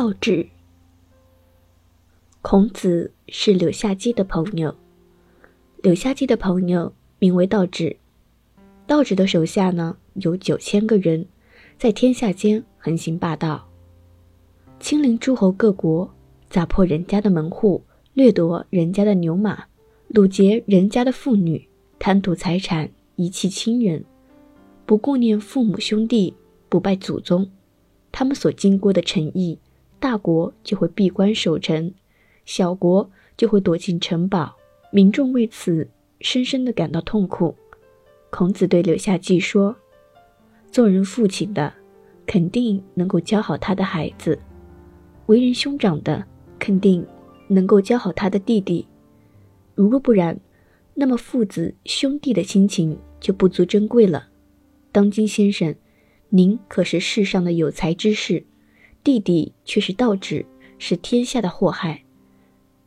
道治。孔子是柳下姬的朋友，柳下姬的朋友名为道治。道治的手下呢有九千个人，在天下间横行霸道，亲临诸侯各国，砸破人家的门户，掠夺人家的牛马，掳劫人家的妇女，贪图财产，遗弃亲人，不顾念父母兄弟，不拜祖宗。他们所经过的城邑，大国就会闭关守城。小国就会躲进城堡，民众为此深深的感到痛苦。孔子对柳下季说：“做人父亲的，肯定能够教好他的孩子；为人兄长的，肯定能够教好他的弟弟。如若不然，那么父子兄弟的亲情就不足珍贵了。当今先生，您可是世上的有才之士，弟弟却是道指，是天下的祸害。”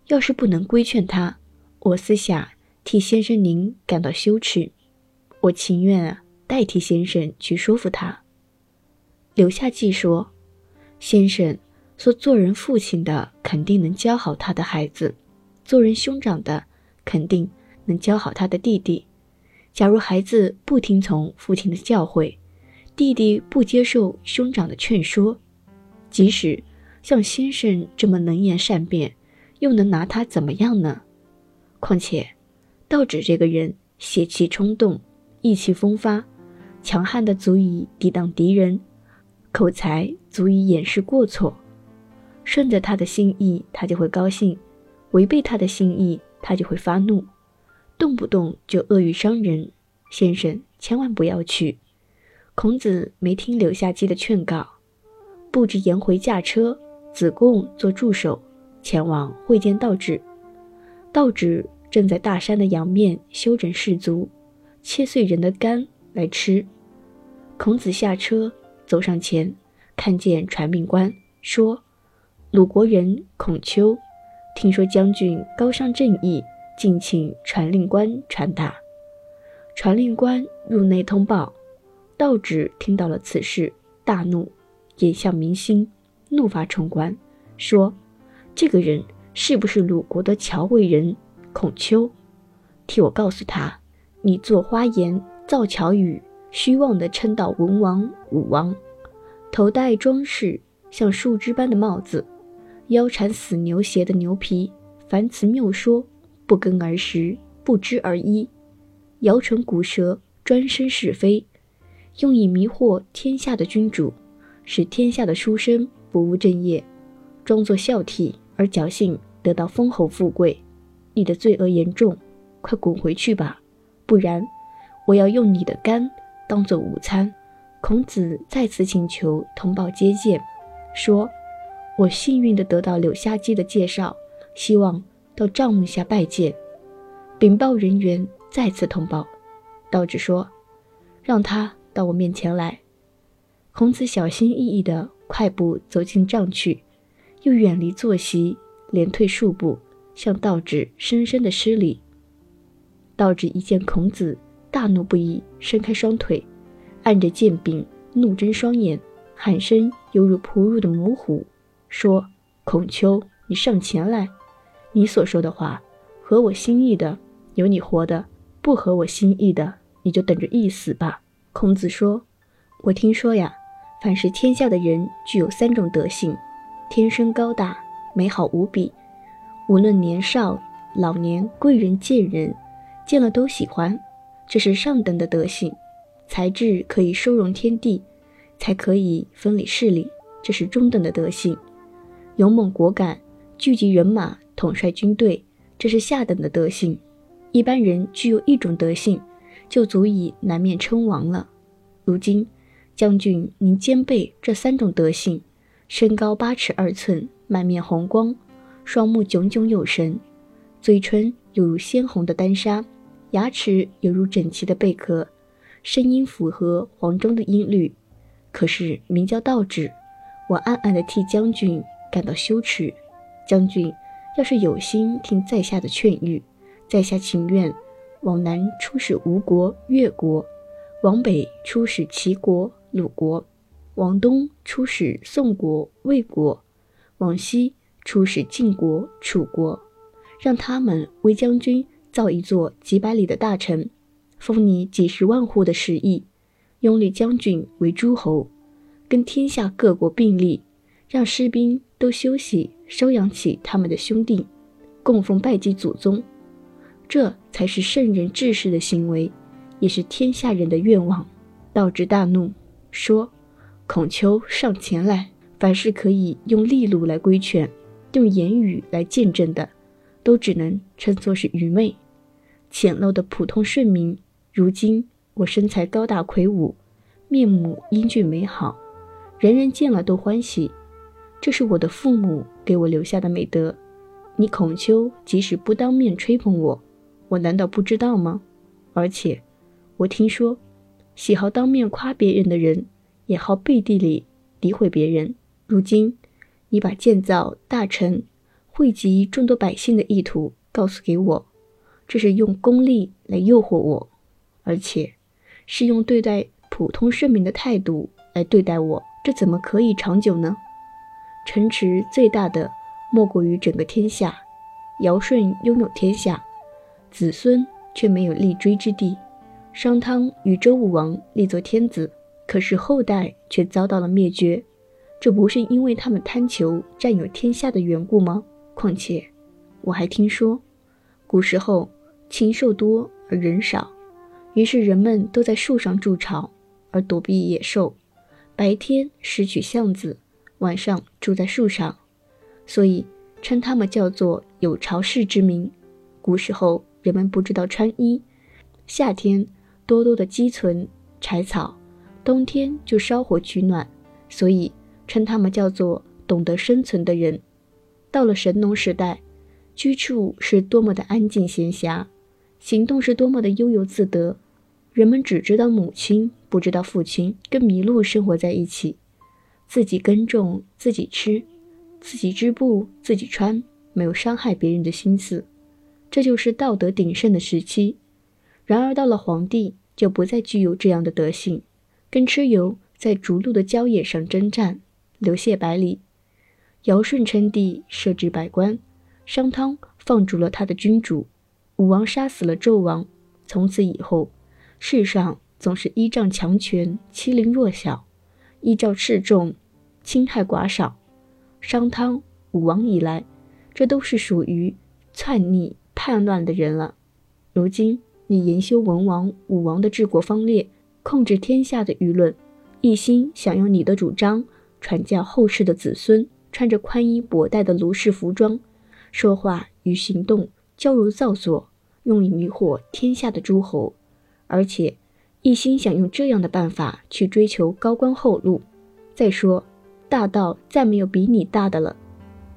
要是不能规劝他，我私下替先生您感到羞耻，我情愿啊代替先生去说服他。柳下季说：“先生说做人父亲的肯定能教好他的孩子，做人兄长的肯定能教好他的弟弟。假如孩子不听从父亲的教诲，弟弟不接受兄长的劝说，即使像先生这么能言善辩。”又能拿他怎么样呢？况且，道指这个人血气冲动，意气风发，强悍的足以抵挡敌人，口才足以掩饰过错。顺着他的心意，他就会高兴；违背他的心意，他就会发怒，动不动就恶语伤人。先生千万不要去。孔子没听柳下姬的劝告，布置颜回驾车，子贡做助手。前往会见道指，道指正在大山的阳面休整士卒，切碎人的肝来吃。孔子下车走上前，看见传命官，说：“鲁国人孔丘，听说将军高尚正义，敬请传令官传达。”传令官入内通报，道指听到了此事，大怒，眼向民心，怒发冲冠，说。这个人是不是鲁国的乔魏人孔丘？替我告诉他，你做花言造巧语，虚妄的称道文王、武王，头戴装饰像树枝般的帽子，腰缠死牛鞋的牛皮，凡词谬说，不根而实，不知而依，摇唇鼓舌，专生是非，用以迷惑天下的君主，使天下的书生不务正业，装作孝悌。而侥幸得到封侯富贵，你的罪恶严重，快滚回去吧，不然我要用你的肝当做午餐。孔子再次请求通报接见，说：“我幸运地得到柳下姬的介绍，希望到帐幕下拜见。”禀报人员再次通报，道指说：“让他到我面前来。”孔子小心翼翼地快步走进帐去。又远离坐席，连退数步，向道指深深的施礼。道指一见孔子，大怒不已，伸开双腿，按着剑柄，怒睁双眼，喊声犹如扑入的猛虎，说：“孔丘，你上前来！你所说的话合我心意的，有你活的；不合我心意的，你就等着一死吧。”孔子说：“我听说呀，凡是天下的人具有三种德性。”天生高大，美好无比，无论年少、老年、贵人、贱人，见了都喜欢，这是上等的德性；才智可以收容天地，才可以分理势力，这是中等的德性；勇猛果敢，聚集人马，统帅军队，这是下等的德性。一般人具有一种德性，就足以南面称王了。如今，将军您兼备这三种德性。身高八尺二寸，满面红光，双目炯炯有神，嘴唇犹如鲜红的丹砂，牙齿犹如整齐的贝壳，声音符合黄钟的音律。可是名叫道指，我暗暗的替将军感到羞耻。将军要是有心听在下的劝谕，在下情愿往南出使吴国、越国，往北出使齐国、鲁国。往东出使宋国、魏国，往西出使晋国、楚国，让他们为将军造一座几百里的大城，封你几十万户的食邑，拥立将军为诸侯，跟天下各国并立，让士兵都休息收养起他们的兄弟，供奉拜祭祖宗。这才是圣人治世的行为，也是天下人的愿望。道之大怒，说：“孔丘上前来，凡是可以用利禄来规劝，用言语来见证的，都只能称作是愚昧、浅陋的普通顺民。如今我身材高大魁梧，面目英俊美好，人人见了都欢喜，这是我的父母给我留下的美德。你孔丘即使不当面吹捧我。”我难道不知道吗？而且，我听说，喜好当面夸别人的人，也好背地里诋毁别人。如今，你把建造大臣、惠及众多百姓的意图告诉给我，这是用功利来诱惑我，而且是用对待普通顺民的态度来对待我，这怎么可以长久呢？城池最大的莫过于整个天下，尧舜拥有天下。子孙却没有立锥之地，商汤与周武王立作天子，可是后代却遭到了灭绝，这不是因为他们贪求占有天下的缘故吗？况且，我还听说，古时候禽兽多而人少，于是人们都在树上筑巢而躲避野兽，白天拾取橡子，晚上住在树上，所以称他们叫做有巢氏之民。古时候。人们不知道穿衣，夏天多多的积存柴草，冬天就烧火取暖，所以称他们叫做懂得生存的人。到了神农时代，居处是多么的安静闲暇，行动是多么的悠游自得，人们只知道母亲，不知道父亲跟麋鹿生活在一起，自己耕种，自己吃，自己织布，自己穿，没有伤害别人的心思。这就是道德鼎盛的时期，然而到了黄帝，就不再具有这样的德性，跟蚩尤在逐鹿的郊野上征战，流血百里；尧舜称帝，设置百官；商汤放逐了他的君主，武王杀死了纣王。从此以后，世上总是依仗强权欺凌弱小，依照示众侵害寡少。商汤、武王以来，这都是属于篡逆。叛乱的人了。如今你研修文王、武王的治国方略，控制天下的舆论，一心想用你的主张传教后世的子孙，穿着宽衣博带的卢氏服装，说话与行动矫如造作，用以迷惑天下的诸侯，而且一心想用这样的办法去追求高官厚禄。再说，大道再没有比你大的了，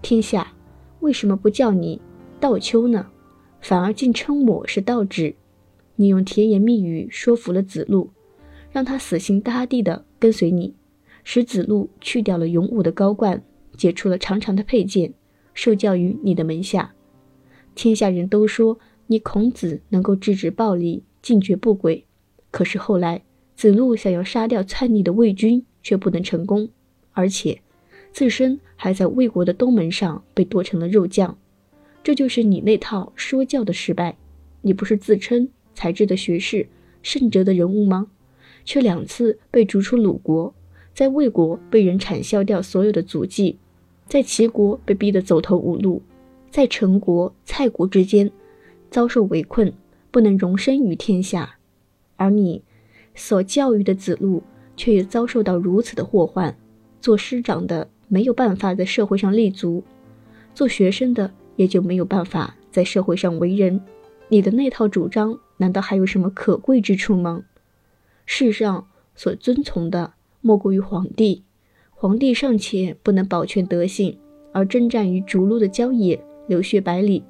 天下为什么不叫你道丘呢？反而竟称我是道指，你用甜言蜜语说服了子路，让他死心塌地的跟随你，使子路去掉了勇武的高冠，解除了长长的佩剑，受教于你的门下。天下人都说你孔子能够制止暴力，禁绝不轨，可是后来子路想要杀掉篡逆的魏军，却不能成功，而且自身还在魏国的东门上被剁成了肉酱。这就是你那套说教的失败。你不是自称才智的学士、圣哲的人物吗？却两次被逐出鲁国，在魏国被人铲削掉所有的足迹，在齐国被逼得走投无路，在陈国、蔡国之间遭受围困，不能容身于天下。而你所教育的子路，却也遭受到如此的祸患。做师长的没有办法在社会上立足，做学生的。也就没有办法在社会上为人。你的那套主张，难道还有什么可贵之处吗？世上所遵从的，莫过于皇帝。皇帝尚且不能保全德性，而征战于逐鹿的郊野，流血百里。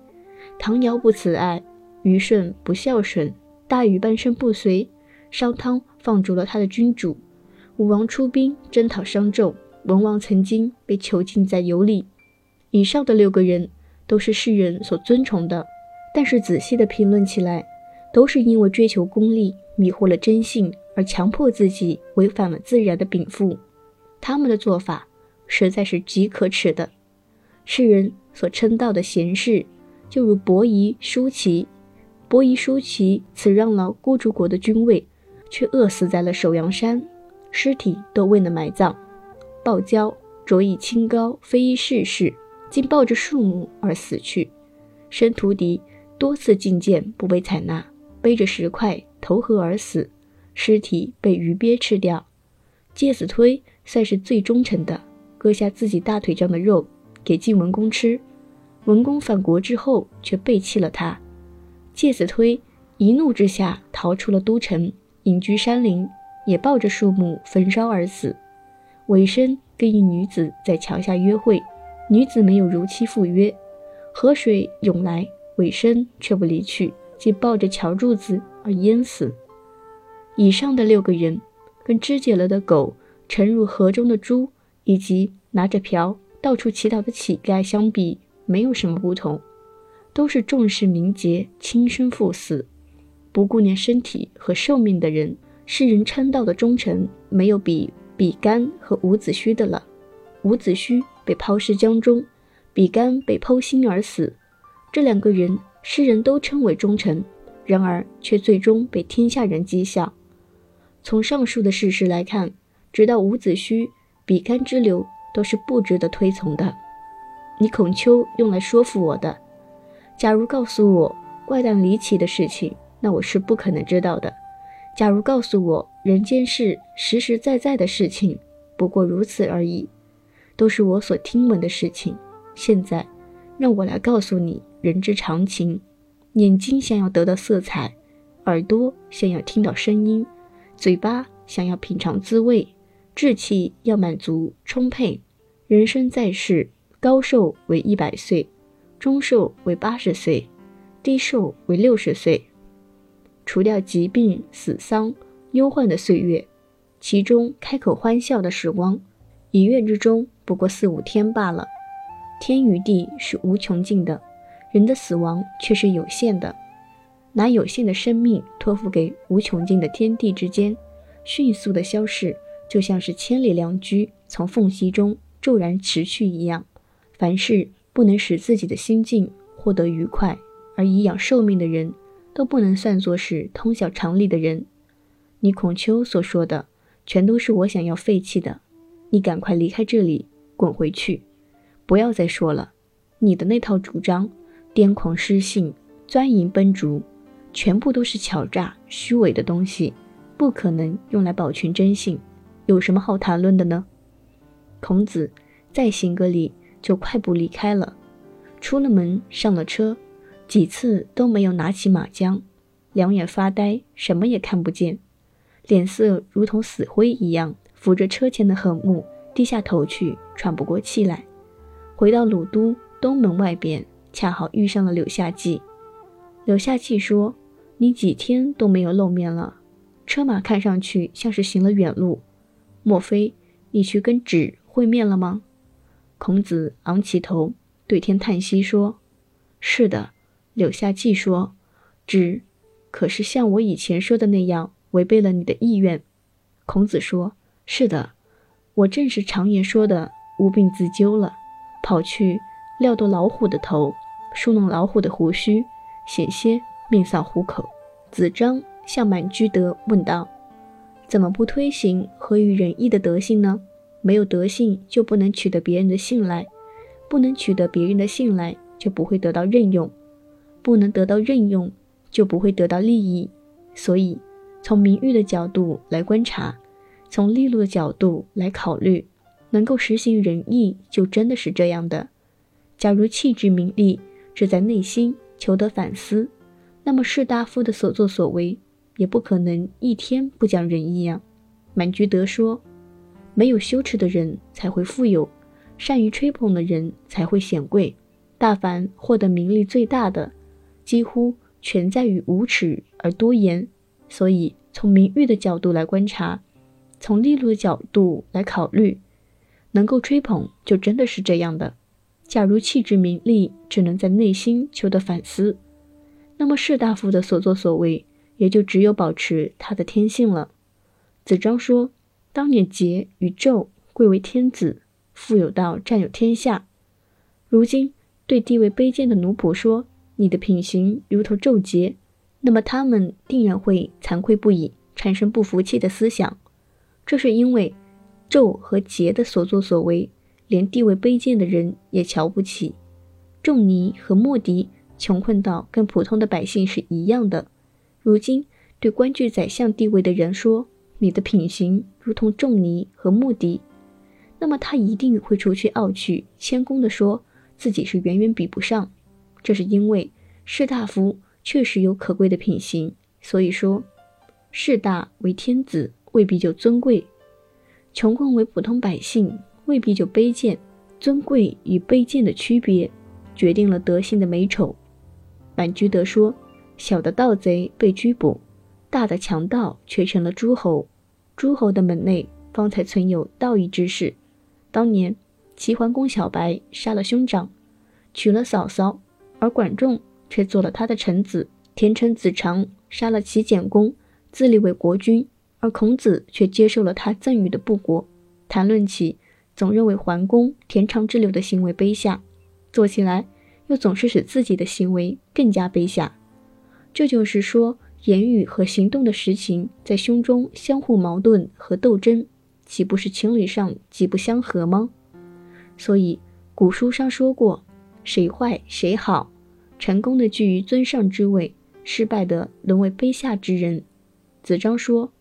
唐尧不慈爱，虞舜不孝顺，大禹半生不遂，商汤放逐了他的君主，武王出兵征讨商纣，文王曾经被囚禁在羑里。以上的六个人。都是世人所尊崇的，但是仔细的评论起来，都是因为追求功利，迷惑了真性，而强迫自己违反了自然的禀赋。他们的做法实在是极可耻的。世人所称道的贤士，就如伯夷、叔齐。伯夷、叔齐辞让了孤竹国的君位，却饿死在了首阳山，尸体都未能埋葬。鲍焦着以清高，非议世事，竟抱着树木而死去。申屠狄多次进谏不被采纳，背着石块投河而死，尸体被鱼鳖吃掉。介子推算是最忠诚的，割下自己大腿上的肉给晋文公吃。文公返国之后，却背弃了他。介子推一怒之下逃出了都城，隐居山林，也抱着树木焚烧而死。尾生跟一女子在桥下约会，女子没有如期赴约，河水涌来，尾生却不离去，即抱着桥柱子而淹死。以上的六个人，跟肢解了的狗、沉入河中的猪，以及拿着瓢到处乞讨的乞丐相比，没有什么不同。都是重视名节、轻生赴死、不顾念身体和寿命的人。世人称道的忠臣，没有比比干和伍子胥的了。伍子胥被抛尸江中，比干被剖心而死。这两个人，世人都称为忠臣，然而却最终被天下人讥笑。从上述的事实来看，直到伍子胥、比干之流，都是不值得推崇的。你孔丘用来说服我的。假如告诉我怪诞离奇的事情，那我是不可能知道的。假如告诉我人间事实实在在的事情，不过如此而已，都是我所听闻的事情。现在，让我来告诉你人之常情：眼睛想要得到色彩，耳朵想要听到声音，嘴巴想要品尝滋味，志气要满足充沛。人生在世，高寿为一百岁。中寿为八十岁，低寿为六十岁。除掉疾病、死丧、忧患的岁月，其中开口欢笑的时光，一月之中不过四五天罢了。天与地是无穷尽的，人的死亡却是有限的。拿有限的生命托付给无穷尽的天地之间，迅速的消逝，就像是千里良驹从缝隙中骤然驰去一样。凡事。不能使自己的心境获得愉快而颐养寿命的人，都不能算作是通晓常理的人。你孔丘所说的，全都是我想要废弃的。你赶快离开这里，滚回去，不要再说了。你的那套主张，癫狂失信、钻营奔逐，全部都是巧诈虚伪的东西，不可能用来保全真性。有什么好谈论的呢？孔子在行个礼。就快步离开了，出了门，上了车，几次都没有拿起马缰，两眼发呆，什么也看不见，脸色如同死灰一样，扶着车前的横木，低下头去，喘不过气来。回到鲁都东门外边，恰好遇上了柳下季。柳下季说：“你几天都没有露面了，车马看上去像是行了远路，莫非你去跟纸会面了吗？”孔子昂起头，对天叹息说：“是的。”柳下季说：“纸可是像我以前说的那样，违背了你的意愿。”孔子说：“是的，我正是常言说的无病自纠了，跑去撩夺老虎的头，梳弄老虎的胡须，险些命丧虎口。”子张向满居德问道：“怎么不推行合于仁义的德性呢？”没有德性，就不能取得别人的信赖；不能取得别人的信赖，就不会得到任用；不能得到任用，就不会得到利益。所以，从名誉的角度来观察，从利禄的角度来考虑，能够实行仁义，就真的是这样的。假如弃之名利只在内心求得反思，那么士大夫的所作所为也不可能一天不讲仁义啊。满居德说。没有羞耻的人才会富有，善于吹捧的人才会显贵。大凡获得名利最大的，几乎全在于无耻而多言。所以，从名誉的角度来观察，从利禄的角度来考虑，能够吹捧就真的是这样的。假如弃之名利只能在内心求得反思，那么士大夫的所作所为也就只有保持他的天性了。子张说。当年桀与纣贵为天子，富有到占有天下。如今对地位卑贱的奴仆说：“你的品行如同纣桀。”那么他们定然会惭愧不已，产生不服气的思想。这是因为纣和桀的所作所为，连地位卑贱的人也瞧不起。仲尼和莫迪穷困到跟普通的百姓是一样的。如今对官居宰相地位的人说：“你的品行如同仲尼和莫迪。”那么他一定会除去傲气，谦恭地说自己是远远比不上。这是因为士大夫。确实有可贵的品行，所以说，士大为天子未必就尊贵，穷困为普通百姓未必就卑贱。尊贵与卑贱的区别，决定了德性的美丑。满居德说：“小的盗贼被拘捕，大的强盗却成了诸侯。诸侯的门内方才存有道义之士。当年齐桓公小白杀了兄长，娶了嫂嫂，而管仲。”却做了他的臣子。田臣子长杀了齐简公，自立为国君，而孔子却接受了他赠予的布国。谈论起，总认为桓公、田常之流的行为卑下；做起来，又总是使自己的行为更加卑下。这就是说，言语和行动的实情在胸中相互矛盾和斗争，岂不是情理上极不相合吗？所以古书上说过：“谁坏谁好。”成功的居于尊上之位，失败的沦为卑下之人。子张说：“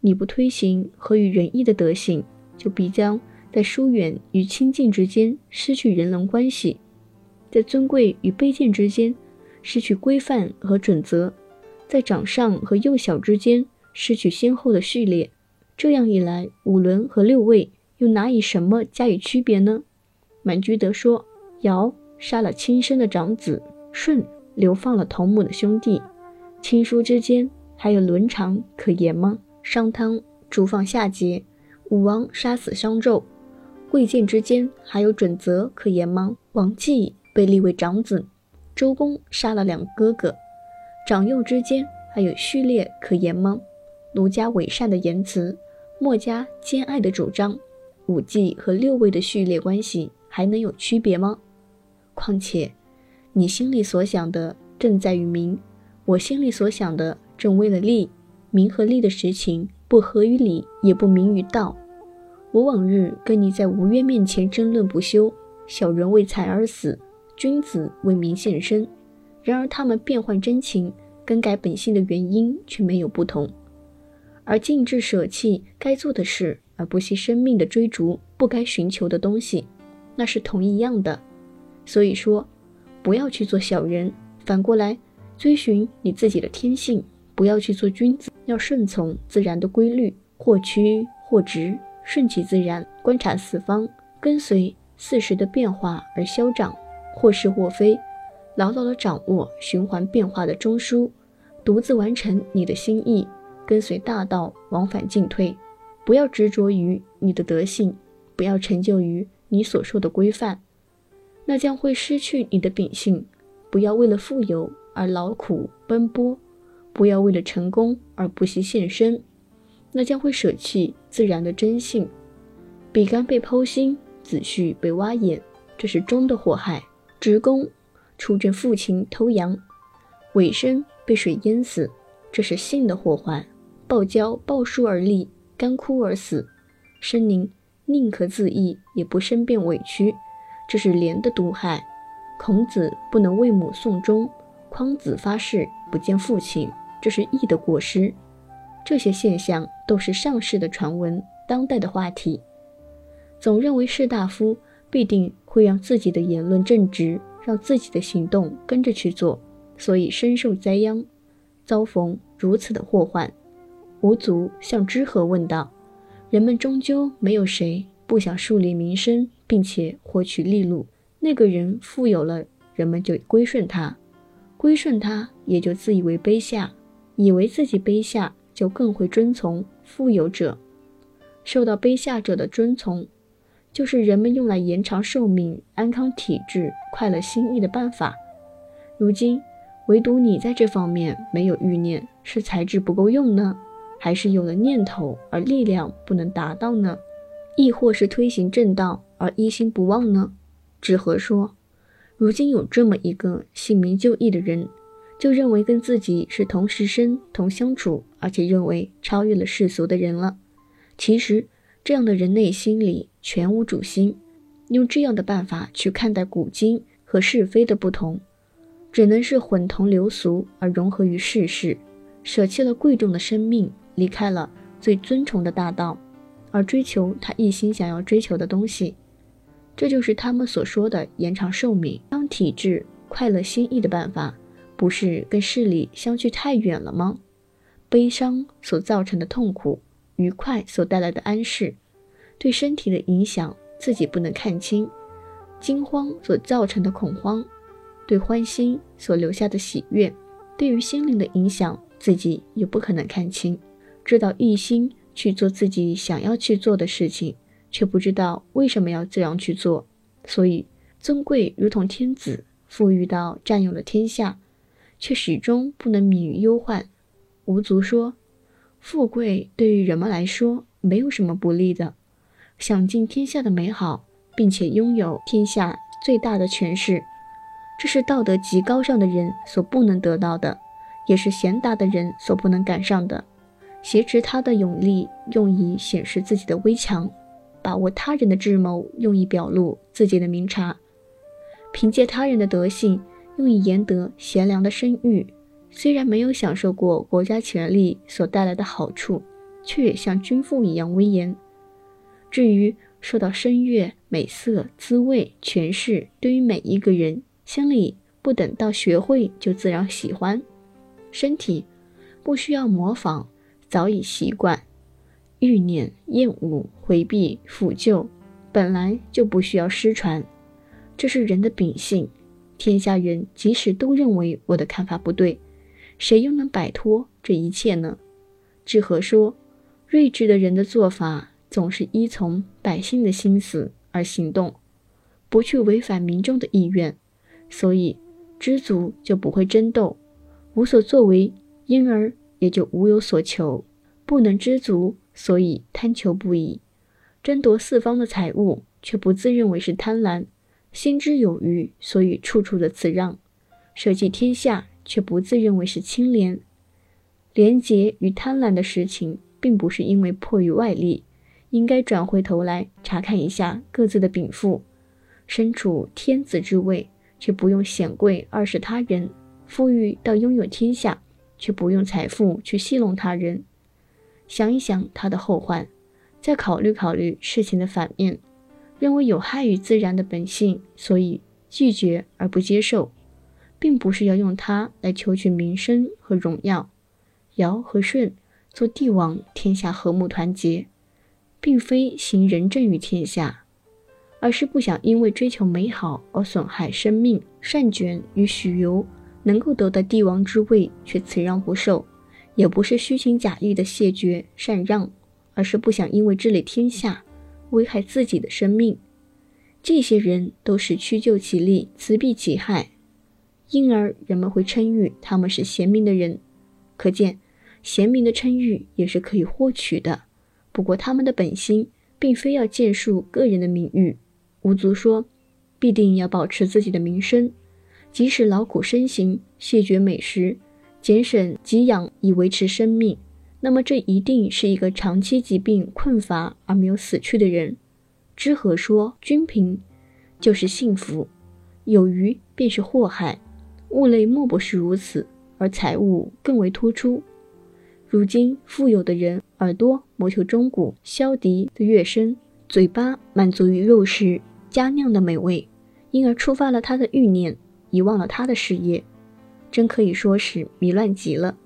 你不推行合于仁义的德行，就必将在疏远与亲近之间失去人伦关系，在尊贵与卑贱之间失去规范和准则，在长上和幼小之间失去先后的序列。这样一来，五伦和六位又哪以什么加以区别呢？”满居德说：“尧杀了亲生的长子。”舜流放了同母的兄弟，亲疏之间还有伦常可言吗？商汤逐放夏桀，武王杀死商纣，贵贱之间还有准则可言吗？王继被立为长子，周公杀了两个哥哥，长幼之间还有序列可言吗？儒家伪善的言辞，墨家兼爱的主张，五季和六位的序列关系还能有区别吗？况且。你心里所想的正在于名，我心里所想的正为了利。名和利的实情不合于理，也不明于道。我往日跟你在吴越面前争论不休，小人为财而死，君子为民献身。然而他们变换真情、更改本性的原因却没有不同。而静志舍弃该做的事，而不惜生命的追逐不该寻求的东西，那是同一样的。所以说。不要去做小人，反过来追寻你自己的天性。不要去做君子，要顺从自然的规律，或曲或直，顺其自然，观察四方，跟随四时的变化而消长，或是或非，牢牢地掌握循环变化的中枢，独自完成你的心意，跟随大道往返进退。不要执着于你的德性，不要成就于你所受的规范。那将会失去你的秉性。不要为了富有而劳苦奔波，不要为了成功而不惜献身。那将会舍弃自然的真性。比干被剖心，子婿被挖眼，这是忠的祸害；职工出征父亲偷羊，尾生被水淹死，这是性的祸患；暴交暴书而立，干枯而死，生灵宁可自缢，也不生变委屈。这是廉的毒害。孔子不能为母送终，匡子发誓不见父亲，这是义的过失。这些现象都是上世的传闻，当代的话题。总认为士大夫必定会让自己的言论正直，让自己的行动跟着去做，所以深受灾殃，遭逢如此的祸患。吴祖向之和问道：“人们终究没有谁不想树立名声。”并且获取利禄，那个人富有了，人们就归顺他，归顺他也就自以为卑下，以为自己卑下就更会遵从富有者，受到卑下者的遵从，就是人们用来延长寿命、安康体质、快乐心意的办法。如今唯独你在这方面没有欲念，是才智不够用呢，还是有了念头而力量不能达到呢？亦或是推行正道？而一心不忘呢？纸和说：“如今有这么一个姓名就义的人，就认为跟自己是同时生、同相处，而且认为超越了世俗的人了。其实，这样的人内心里全无主心，用这样的办法去看待古今和是非的不同，只能是混同流俗而融合于世事，舍弃了贵重的生命，离开了最尊崇的大道。而追求他一心想要追求的东西，这就是他们所说的延长寿命、当体质快乐心意的办法，不是跟势力相距太远了吗？悲伤所造成的痛苦，愉快所带来的安适，对身体的影响自己不能看清；惊慌所造成的恐慌，对欢心所留下的喜悦，对于心灵的影响自己也不可能看清。知道一心。去做自己想要去做的事情，却不知道为什么要这样去做，所以尊贵如同天子，富裕到占有了天下，却始终不能免于忧患。吴足说：“富贵对于人们来说没有什么不利的，享尽天下的美好，并且拥有天下最大的权势，这是道德极高尚的人所不能得到的，也是贤达的人所不能赶上的。”挟持他的勇力，用以显示自己的威强；把握他人的智谋，用以表露自己的明察；凭借他人的德性，用以赢得贤良的声誉。虽然没有享受过国家权力所带来的好处，却也像君父一样威严。至于说到声乐、美色、滋味、权势，对于每一个人心里不等到学会就自然喜欢。身体不需要模仿。早已习惯，欲念、厌恶、回避、抚救，本来就不需要失传，这是人的秉性。天下人即使都认为我的看法不对，谁又能摆脱这一切呢？志和说：“睿智的人的做法总是依从百姓的心思而行动，不去违反民众的意愿，所以知足就不会争斗，无所作为，因而。”也就无有所求，不能知足，所以贪求不已，争夺四方的财物，却不自认为是贪婪；心之有余，所以处处的辞让，舍弃天下，却不自认为是清廉。廉洁与贪婪的事情，并不是因为迫于外力，应该转回头来查看一下各自的禀赋。身处天子之位，却不用显贵二是他人，富裕到拥有天下。却不用财富去戏弄他人，想一想他的后患，再考虑考虑事情的反面，认为有害于自然的本性，所以拒绝而不接受，并不是要用它来求取名声和荣耀。尧和舜做帝王，天下和睦团结，并非行仁政于天下，而是不想因为追求美好而损害生命。善卷与许由。能够得到帝王之位，却辞让不受，也不是虚情假意的谢绝禅让，而是不想因为治理天下，危害自己的生命。这些人都是屈就其利，辞避其害，因而人们会称誉他们是贤明的人。可见，贤明的称誉也是可以获取的。不过，他们的本心并非要建树个人的名誉。吴足说，必定要保持自己的名声。即使劳苦身行，谢绝美食，俭省给养以维持生命，那么这一定是一个长期疾病困乏而没有死去的人。知和说：“均贫就是幸福，有余便是祸害。物类莫不是如此，而财物更为突出。如今富有的人耳朵谋求钟鼓箫笛的乐声，嘴巴满足于肉食佳酿的美味，因而触发了他的欲念。”遗忘了他的事业，真可以说是迷乱极了，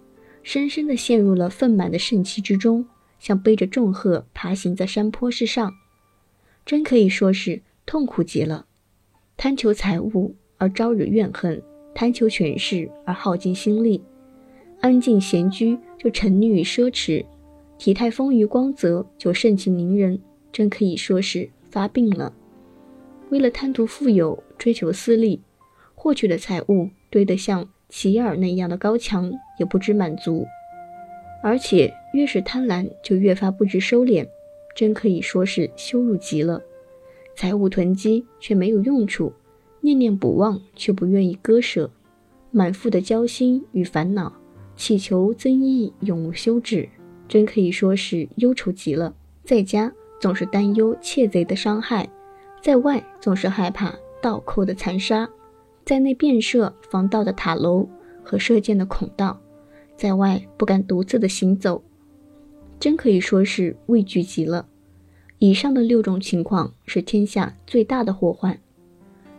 深深地陷入了愤满的盛气之中，像背着重荷爬行在山坡之上，真可以说是痛苦极了。贪求财物而招惹怨恨，贪求权势而耗尽心力，安静闲居就沉溺于奢侈，体态丰腴光泽就盛气凌人，真可以说是发病了。为了贪图富有，追求私利。获取的财物堆得像齐尔那样的高墙，也不知满足，而且越是贪婪，就越发不知收敛，真可以说是羞辱极了。财物囤积却没有用处，念念不忘却不愿意割舍，满腹的焦心与烦恼，祈求增益永无休止，真可以说是忧愁极了。在家总是担忧窃贼的伤害，在外总是害怕盗寇的残杀，在内便设防盗的塔楼和射箭的孔道，在外不敢独自的行走，真可以说是畏惧极了。以上的六种情况是天下最大的祸患，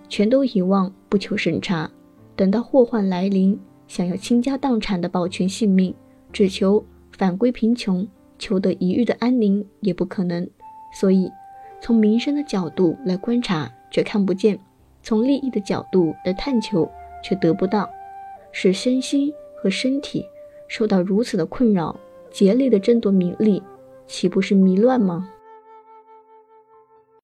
全都遗忘不求审查，等到祸患来临，想要倾家荡产的保全性命，只求返归贫穷。求得一日的安宁也不可能，所以从民生的角度来观察却看不见，从利益的角度来探求却得不到，使身心和身体受到如此的困扰，竭力的争夺名利，岂不是迷乱吗？